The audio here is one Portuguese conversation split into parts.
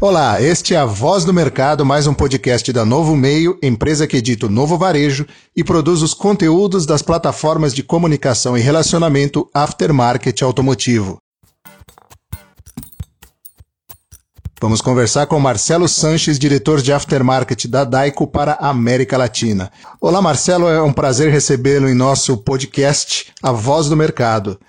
Olá, este é a Voz do Mercado, mais um podcast da Novo Meio, empresa que edita o Novo Varejo e produz os conteúdos das plataformas de comunicação e relacionamento aftermarket automotivo. Vamos conversar com Marcelo Sanches, diretor de aftermarket da Daico para a América Latina. Olá, Marcelo, é um prazer recebê-lo em nosso podcast A Voz do Mercado.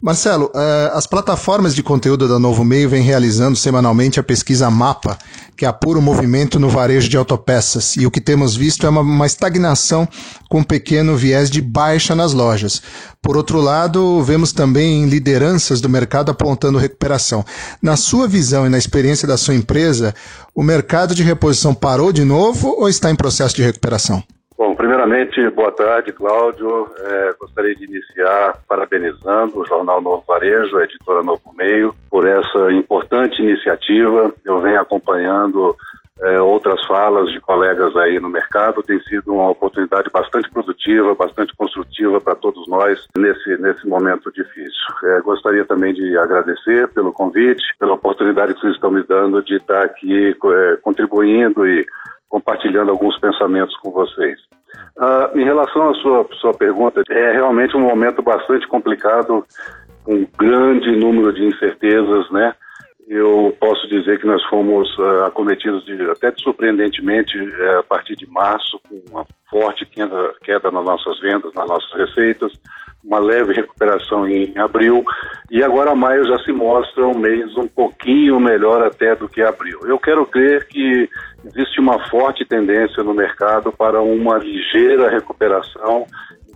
Marcelo, eh, as plataformas de conteúdo da Novo Meio vêm realizando semanalmente a pesquisa MAPA, que apura o movimento no varejo de autopeças, e o que temos visto é uma, uma estagnação com um pequeno viés de baixa nas lojas. Por outro lado, vemos também lideranças do mercado apontando recuperação. Na sua visão e na experiência da sua empresa, o mercado de reposição parou de novo ou está em processo de recuperação? Bom, primeiramente, boa tarde, Cláudio. É, gostaria de iniciar parabenizando o Jornal Novo Varejo, a editora Novo Meio, por essa importante iniciativa. Eu venho acompanhando é, outras falas de colegas aí no mercado. Tem sido uma oportunidade bastante produtiva, bastante construtiva para todos nós nesse, nesse momento difícil. É, gostaria também de agradecer pelo convite, pela oportunidade que vocês estão me dando de estar aqui é, contribuindo e compartilhando alguns pensamentos com vocês. Uh, em relação à sua, sua pergunta, é realmente um momento bastante complicado, com um grande número de incertezas, né? Eu posso dizer que nós fomos uh, acometidos de, até de surpreendentemente uh, a partir de março, com uma forte queda, queda nas nossas vendas, nas nossas receitas, uma leve recuperação em abril e agora maio já se mostra um mês um pouquinho melhor até do que abril. Eu quero crer que existe uma forte tendência no mercado para uma ligeira recuperação,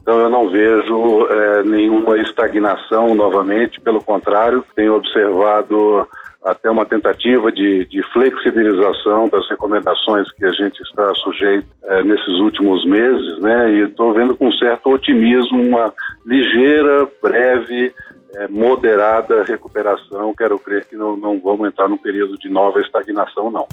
então eu não vejo é, nenhuma estagnação novamente, pelo contrário, tenho observado até uma tentativa de, de, flexibilização das recomendações que a gente está sujeito é, nesses últimos meses, né? E estou vendo com certo otimismo uma ligeira, breve, é, moderada recuperação. Quero crer que não, não vamos entrar num período de nova estagnação, não.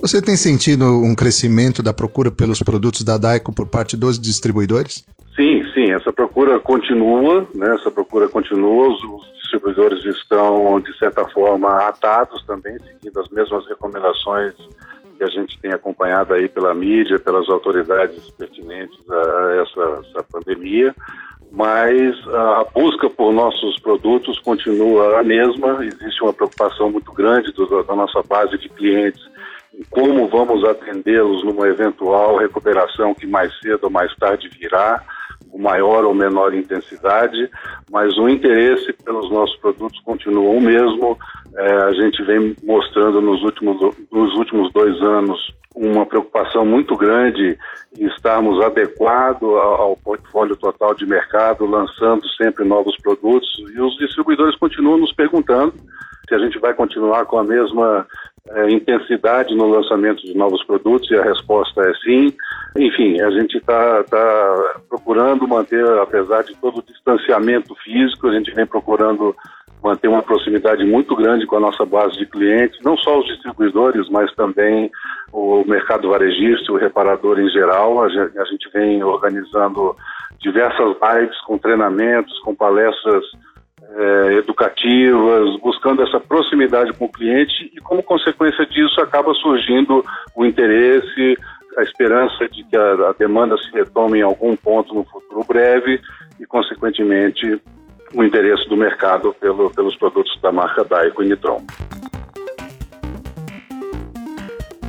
Você tem sentido um crescimento da procura pelos produtos da Daico por parte dos distribuidores? Sim, sim, essa procura continua, né? Essa procura continua, os, distribuidores estão de certa forma atados também, seguindo as mesmas recomendações que a gente tem acompanhado aí pela mídia, pelas autoridades pertinentes a essa, essa pandemia, mas a busca por nossos produtos continua a mesma, existe uma preocupação muito grande do, da nossa base de clientes como vamos atendê-los numa eventual recuperação que mais cedo ou mais tarde virá, com maior ou menor intensidade, mas o interesse pelos nossos produtos continua o mesmo. É, a gente vem mostrando nos últimos, nos últimos dois anos uma preocupação muito grande em estarmos adequados ao, portfólio total de mercado, lançando sempre novos produtos, e os distribuidores continuam nos perguntando se a gente vai continuar com a mesma é, intensidade no lançamento de novos produtos e a resposta é sim. Enfim, a gente está tá procurando manter, apesar de todo o distanciamento físico, a gente vem procurando manter uma proximidade muito grande com a nossa base de clientes, não só os distribuidores, mas também o mercado varejista, o reparador em geral. A gente, vem organizando diversas lives com treinamentos, com palestras é, educativas, buscando essa proximidade com o cliente e, como consequência disso, acaba surgindo o interesse, a esperança de que a, a demanda se retome em algum ponto no futuro breve e, consequentemente, o interesse do mercado pelo, pelos produtos da marca Daico e Nitron.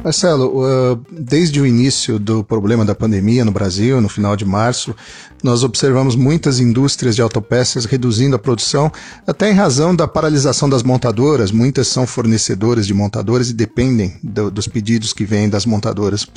Marcelo, uh, desde o início do problema da pandemia no Brasil, no final de março, nós observamos muitas indústrias de autopeças reduzindo a produção, até em razão da paralisação das montadoras. Muitas são fornecedoras de montadoras e dependem do, dos pedidos que vêm das montadoras.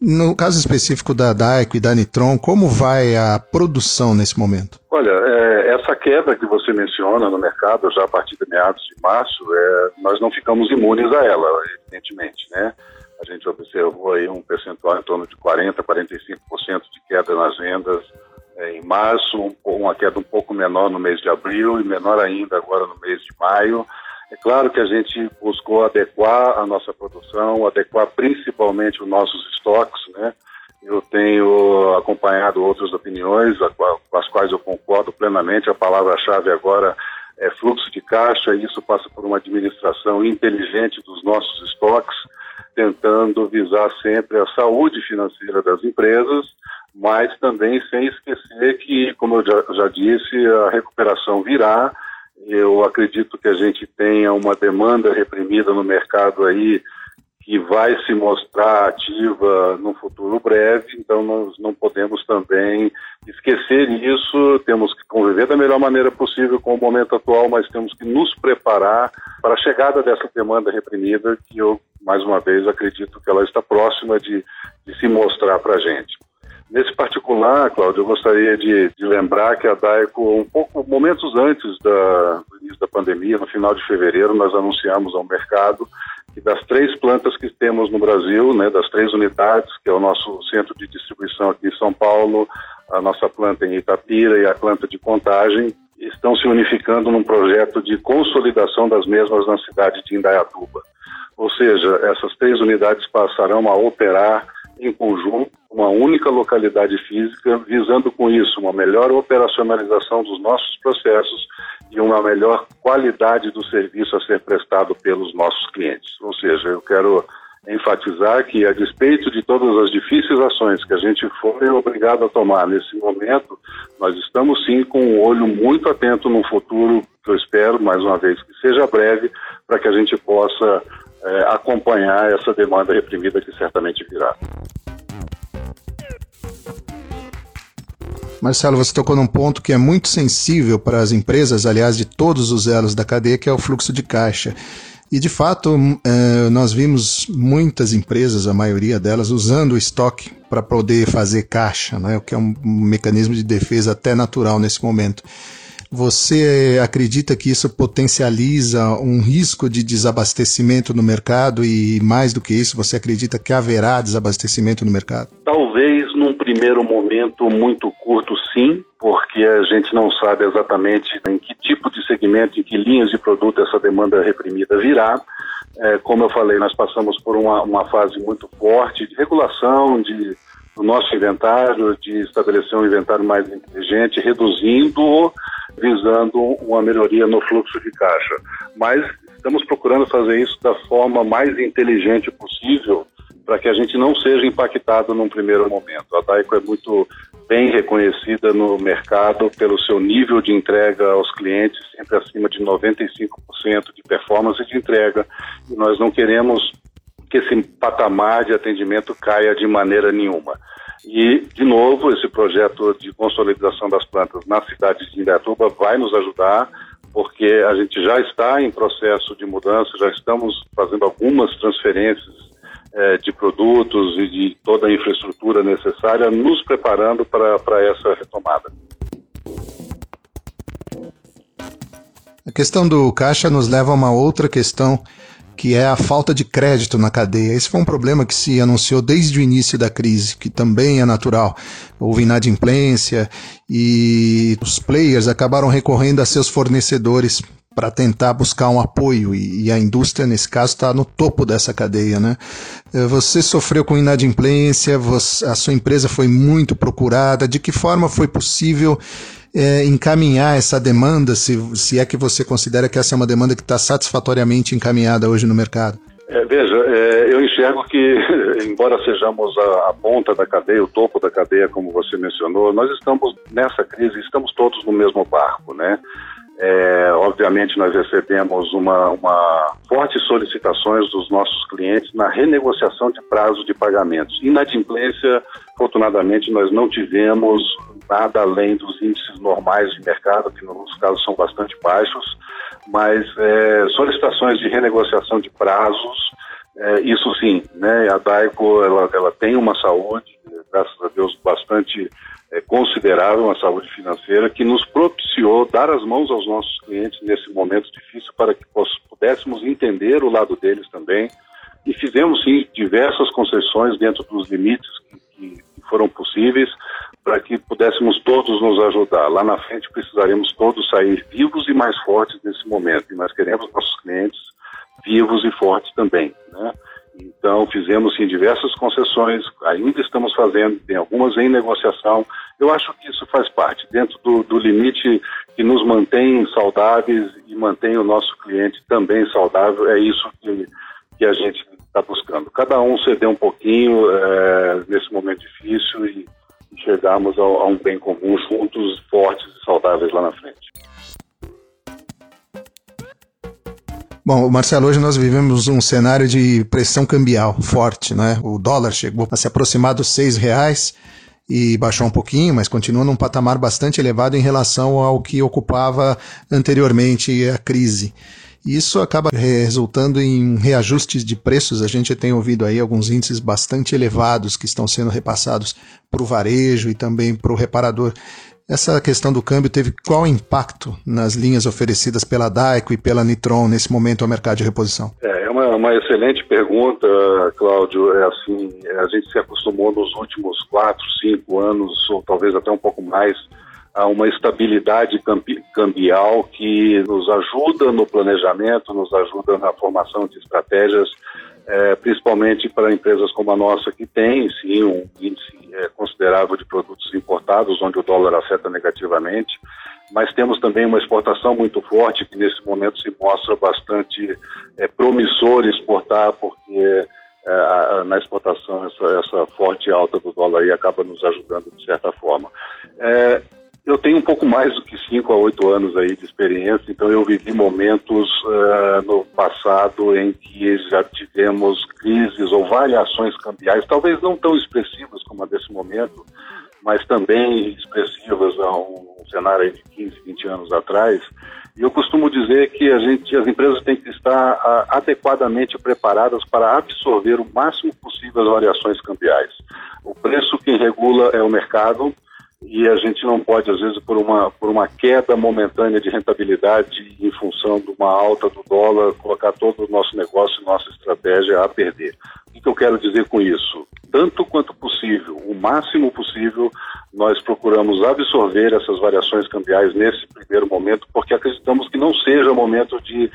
No caso específico da Daico e da Nitron, como vai a produção nesse momento? Olha, é, essa queda que você menciona no mercado já a partir de meados de março, é, nós não ficamos imunes a ela, evidentemente, né? A gente observou aí um percentual em torno de 40%, 45% de queda nas vendas é, em março, um, uma queda um pouco menor no mês de abril e menor ainda agora no mês de maio. É claro que a gente buscou adequar a nossa produção, adequar principalmente os nossos estoques, né? Eu tenho acompanhado outras opiniões, com as quais eu concordo plenamente. A palavra-chave agora é, fluxo de caixa, isso passa por uma administração inteligente dos nossos estoques, tentando visar sempre a saúde financeira das empresas, mas também sem esquecer que, como eu já, já disse, a recuperação virá. Eu acredito que a gente tenha uma demanda reprimida no mercado aí que vai se mostrar ativa no futuro breve, então nós não podemos também esquecer isso, temos que conviver da melhor maneira possível com o momento atual, mas temos que nos preparar para a chegada dessa demanda reprimida, que eu, mais uma vez, acredito que ela está próxima de, de se mostrar para a gente. Nesse particular, Cláudio, eu gostaria de, de, lembrar que a DAECO, um pouco momentos antes da, do início da pandemia, no final de fevereiro, nós anunciamos ao mercado que das três plantas que temos no Brasil, né, das três unidades, que é o nosso centro de distribuição aqui em São Paulo, a nossa planta em Itapira e a planta de contagem, estão se unificando num projeto de consolidação das mesmas na cidade de Indaiatuba. Ou seja, essas três unidades passarão a operar em conjunto, uma única localidade física, visando com isso uma melhor operacionalização dos nossos processos e uma melhor qualidade do serviço a ser prestado pelos nossos clientes. Ou seja, eu quero enfatizar que, a despeito de todas as difíceis ações que a gente foi obrigado a tomar nesse momento, nós estamos sim com um olho muito atento no futuro, que eu espero, mais uma vez, que seja breve, para que a gente possa é, acompanhar essa demanda reprimida que certamente virá. Marcelo, você tocou num ponto que é muito sensível para as empresas, aliás, de todos os elos da cadeia, que é o fluxo de caixa. E de fato, é, nós vimos muitas empresas, a maioria delas, usando o estoque para poder fazer caixa, né, o que é um mecanismo de defesa até natural nesse momento. Você acredita que isso potencializa um risco de desabastecimento no mercado e, mais do que isso, você acredita que haverá desabastecimento no mercado? Talvez num primeiro momento muito curto, sim, porque a gente não sabe exatamente em que tipo de segmento, em que linhas de produto essa demanda reprimida virá. É, como eu falei, nós passamos por uma, uma fase muito forte de regulação, de do nosso inventário, de estabelecer um inventário mais inteligente, reduzindo visando uma melhoria no fluxo de caixa. Mas estamos procurando fazer isso da forma mais inteligente possível para que a gente não seja impactado num primeiro momento. A Daico é muito bem reconhecida no mercado pelo seu nível de entrega aos clientes, sempre acima de 95% de performance de entrega, e nós não queremos que esse patamar de atendimento caia de maneira nenhuma. E, de novo, esse projeto de consolidação das plantas na cidade de Indaiatuba vai nos ajudar, porque a gente já está em processo de mudança, já estamos fazendo algumas transferências é, de produtos e de toda a infraestrutura necessária, nos preparando para, para essa retomada. A questão do caixa nos leva a uma outra questão que é a falta de crédito na cadeia. Esse foi um problema que se anunciou desde o início da crise, que também é natural. Houve inadimplência e os players acabaram recorrendo a seus fornecedores para tentar buscar um apoio e, a indústria nesse caso está no topo dessa cadeia, né? Eh, você sofreu com inadimplência, você, a sua empresa foi muito procurada. De que forma foi possível é, encaminhar essa demanda, se, se é que você considera que essa é uma demanda que está satisfatoriamente encaminhada hoje no mercado? É, veja, é, eu enxergo que, embora sejamos a, a, ponta da cadeia, o topo da cadeia, como você mencionou, nós estamos nessa crise, estamos todos no mesmo barco, né? É, obviamente, nós recebemos uma, uma fortes solicitações dos nossos clientes na renegociação de prazo de pagamentos. Inadimplência, afortunadamente, nós não tivemos nada além dos índices normais de mercado, que nos casos são bastante baixos, mas é, solicitações de renegociação de prazos, é, isso sim, né, a DAICO ela, ela tem uma saúde, graças a Deus, bastante é, considerável, uma saúde financeira, que nos propiciou dar as mãos aos nossos clientes nesse momento difícil para que pudéssemos entender o lado deles também. E fizemos, sim, diversas concessões dentro dos limites que, que foram possíveis, para que pudéssemos todos nos ajudar. Lá na frente precisaremos todos sair vivos e mais fortes nesse momento. E nós queremos nossos clientes vivos e fortes também, né? Então, fizemos sim diversas concessões, ainda estamos fazendo, tem algumas em negociação. Eu acho que isso faz parte, dentro do, do limite que nos mantém saudáveis e mantém o nosso cliente também saudável. É isso que, que a gente está buscando. Cada um ceder um pouquinho é, nesse momento difícil e chegarmos a, a um bem comum juntos, fortes e saudáveis lá na frente. Bom, Marcelo, hoje nós vivemos um cenário de pressão cambial forte, né? O dólar chegou a se aproximar dos seis reais e baixou um pouquinho, mas continua num patamar bastante elevado em relação ao que ocupava anteriormente a crise. Isso acaba resultando em reajustes de preços. A gente tem ouvido aí alguns índices bastante elevados que estão sendo repassados para o varejo e também para o reparador. Essa questão do câmbio teve qual impacto nas linhas oferecidas pela Daico e pela Nitron nesse momento ao mercado de reposição? É, é uma, uma excelente pergunta, Cláudio. É assim, a gente se acostumou nos últimos quatro, cinco anos, ou talvez até um pouco mais, a uma estabilidade cambial que nos ajuda no planejamento, nos ajuda na formação de estratégias, é, principalmente para empresas como a nossa, que tem sim um índice é, considerável de produtos importados, onde o dólar afeta negativamente, mas temos também uma exportação muito forte, que nesse momento se mostra bastante é, promissor exportar, porque é, na exportação essa, essa, forte alta do dólar aí acaba nos ajudando de certa forma. É, eu tenho um pouco mais do que 5 a 8 anos aí de experiência, então eu vivi momentos uh, no passado em que já tivemos crises ou variações cambiais, talvez não tão expressivas como a desse momento, mas também expressivas a um cenário de 15, 20 anos atrás. E eu costumo dizer que a gente, as empresas têm que estar uh, adequadamente preparadas para absorver o máximo possível as variações cambiais. O preço quem regula é o mercado, e a gente não pode, às vezes, por uma, por uma queda momentânea de rentabilidade em função de uma alta do dólar, colocar todo o nosso negócio, nossa estratégia a perder. O que eu quero dizer com isso? Tanto quanto possível, o máximo possível, nós procuramos absorver essas variações cambiais nesse primeiro momento, porque acreditamos que não seja momento de,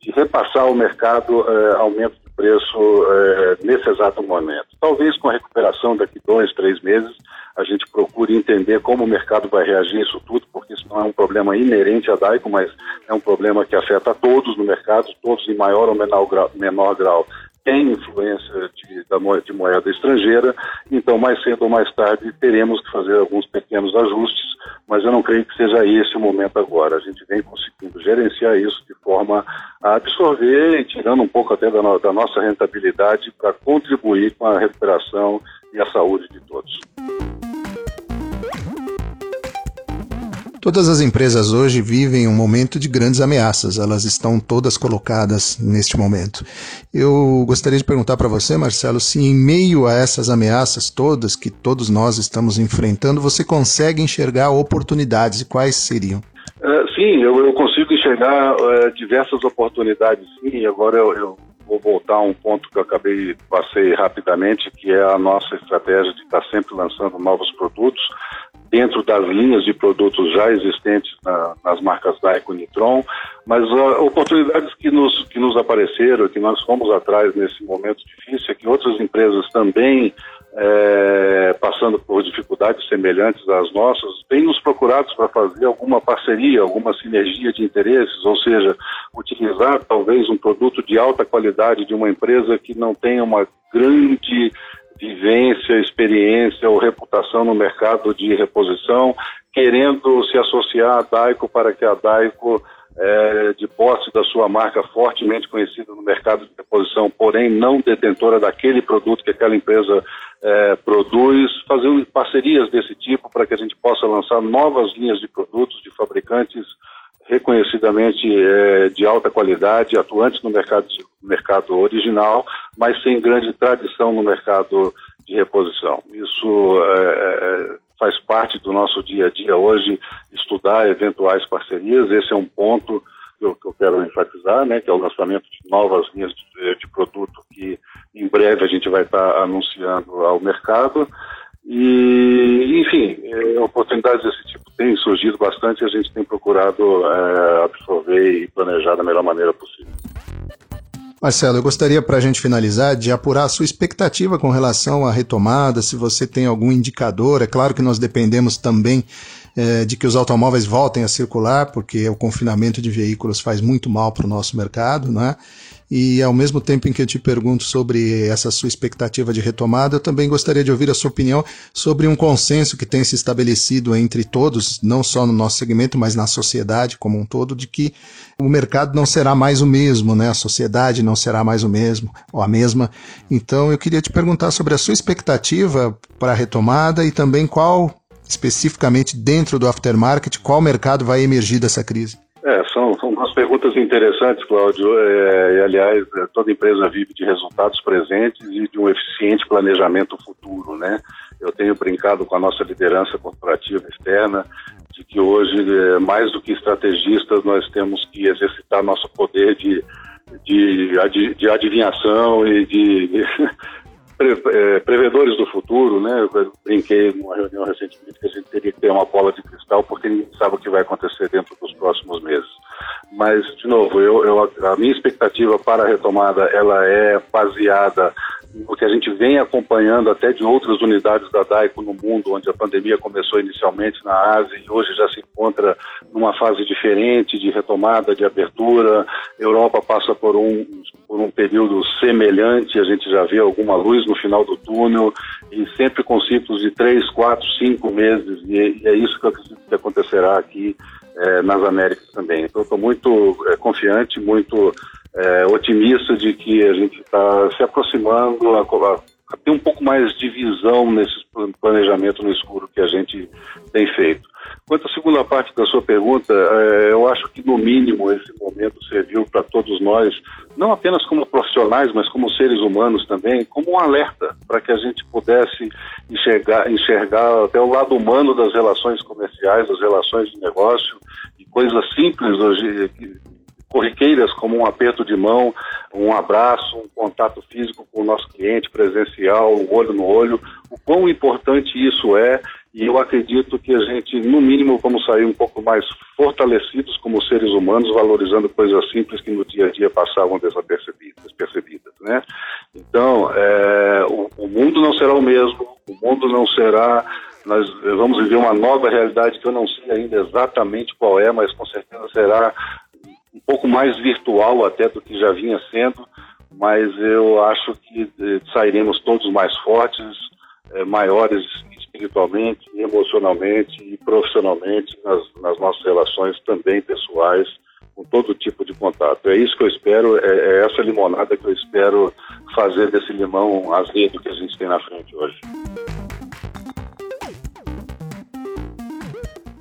de repassar ao mercado eh, aumento de preço eh, nesse exato momento. Talvez com a recuperação daqui dois, três meses, a gente procure entender como o mercado vai reagir a isso tudo, porque isso não é um problema inerente à DAICO, mas é um problema que afeta todos no mercado, todos em maior ou menor grau, menor grau têm influência de, de moeda estrangeira, então mais cedo ou mais tarde teremos que fazer alguns pequenos ajustes, mas eu não creio que seja esse o momento agora. A gente vem conseguindo gerenciar isso de forma a absorver e tirando um pouco até da, no, da nossa rentabilidade para contribuir com a recuperação e a saúde de todos. Todas as empresas hoje vivem um momento de grandes ameaças, elas estão todas colocadas neste momento. Eu gostaria de perguntar para você, Marcelo, se em meio a essas ameaças todas que todos nós estamos enfrentando, você consegue enxergar oportunidades e quais seriam? Uh, sim, eu, eu, consigo enxergar uh, diversas oportunidades, sim. Agora eu, eu vou voltar a um ponto que eu acabei, passei rapidamente, que é a nossa estratégia de estar sempre lançando novos produtos dentro das linhas de produtos já existentes na, nas marcas Daico e Nitron, mas uh, oportunidades que nos, que nos apareceram, que nós fomos atrás nesse momento difícil, é que outras empresas também é, passando por dificuldades semelhantes às nossas, têm nos procurado para fazer alguma parceria, alguma sinergia de interesses, ou seja, utilizar talvez um produto de alta qualidade de uma empresa que não tenha uma grande vivência, experiência ou reputação no mercado de reposição, querendo se associar à Daico para que a Daico, é, de posse da sua marca fortemente conhecida no mercado de reposição, porém não detentora daquele produto que aquela empresa é, produz, fazer parcerias desse tipo para que a gente possa lançar novas linhas de produtos de fabricantes reconhecidamente é, de alta qualidade, atuantes no mercado, mercado original, mas sem grande tradição no mercado de reposição. Isso é, é, faz parte do nosso dia a dia hoje, estudar eventuais parcerias. Esse é um ponto que eu, que eu quero enfatizar, né, que é o lançamento de novas linhas de, de produto que em breve a gente vai estar anunciando ao mercado. E, enfim, é, oportunidades desse tipo têm surgido bastante e a gente tem procurado é, absorver e planejar da melhor maneira possível. Marcelo, eu gostaria, para a gente finalizar, de apurar a sua expectativa com relação à retomada, se você tem algum indicador. É claro que nós dependemos também é, de que os automóveis voltem a circular, porque o confinamento de veículos faz muito mal para o nosso mercado, né? E ao mesmo tempo em que eu te pergunto sobre essa sua expectativa de retomada, eu também gostaria de ouvir a sua opinião sobre um consenso que tem se estabelecido entre todos, não só no nosso segmento, mas na sociedade como um todo, de que o mercado não será mais o mesmo, né? A sociedade não será mais o mesmo ou a mesma. Então eu queria te perguntar sobre a sua expectativa para a retomada e também qual especificamente dentro do aftermarket, qual mercado vai emergir dessa crise? É, são, são umas perguntas interessantes, Cláudio. É, e, aliás, é, toda empresa vive de resultados presentes e de um eficiente planejamento futuro, né? Eu tenho brincado com a nossa liderança corporativa externa de que hoje, é, mais do que estrategistas, nós temos que exercitar nosso poder de, de, de adivinhação e de pre, é, prevedores do futuro, né? Eu brinquei numa reunião recentemente que a gente teria que ter uma bola de cristal porque ninguém sabe o que vai acontecer dentro dos próximos meses. Mas, de novo, eu, eu, a minha expectativa para a retomada ela é baseada que a gente vem acompanhando até de outras unidades da DAICO no mundo, onde a pandemia começou inicialmente na Ásia e hoje já se encontra numa fase diferente de retomada, de abertura. A Europa passa por um, por um período semelhante, a gente já vê alguma luz no final do túnel e sempre com ciclos de três, quatro, cinco meses e, é isso que eu acredito que acontecerá aqui é, nas Américas também. Então, estou muito é, confiante, muito é, otimista de que a gente está se aproximando a, a, a, ter um pouco mais de visão nesse planejamento no escuro que a gente tem feito. Quanto à segunda parte da sua pergunta, é, eu acho que no mínimo esse momento serviu para todos nós, não apenas como profissionais, mas como seres humanos também, como um alerta para que a gente pudesse enxergar, enxergar até o lado humano das relações comerciais, das relações de negócio, e coisas simples hoje corriqueiras como um aperto de mão, um abraço, um contato físico com o nosso cliente presencial, olho no olho, o quão importante isso é e eu acredito que a gente, no mínimo, vamos sair um pouco mais fortalecidos como seres humanos, valorizando coisas simples que no dia a dia passavam desapercebidas, despercebidas, né? Então, é, o, o mundo não será o mesmo, o mundo não será nós vamos viver uma nova realidade que eu não sei ainda exatamente qual é, mas com certeza será um pouco mais virtual até do que já vinha sendo, mas eu acho que eh, sairemos todos mais fortes, eh, maiores espiritualmente, emocionalmente e profissionalmente nas, nas, nossas relações também pessoais, com todo tipo de contato. É isso que eu espero, é, é essa limonada que eu espero fazer desse limão azedo que a gente tem na frente hoje.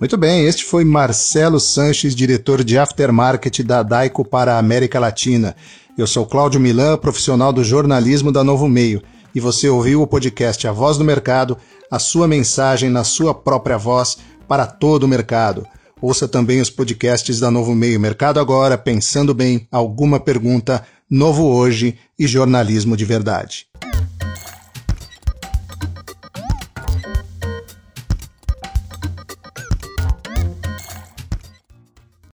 Muito bem, este foi Marcelo Sanches, diretor de aftermarket da Daico para a América Latina. Eu sou Cláudio Milan, profissional do jornalismo da Novo Meio, e você ouviu o podcast A Voz do Mercado, a sua mensagem na sua própria voz para todo o mercado. Ouça também os podcasts da Novo Meio Mercado Agora, Pensando Bem, Alguma Pergunta, Novo Hoje e Jornalismo de Verdade.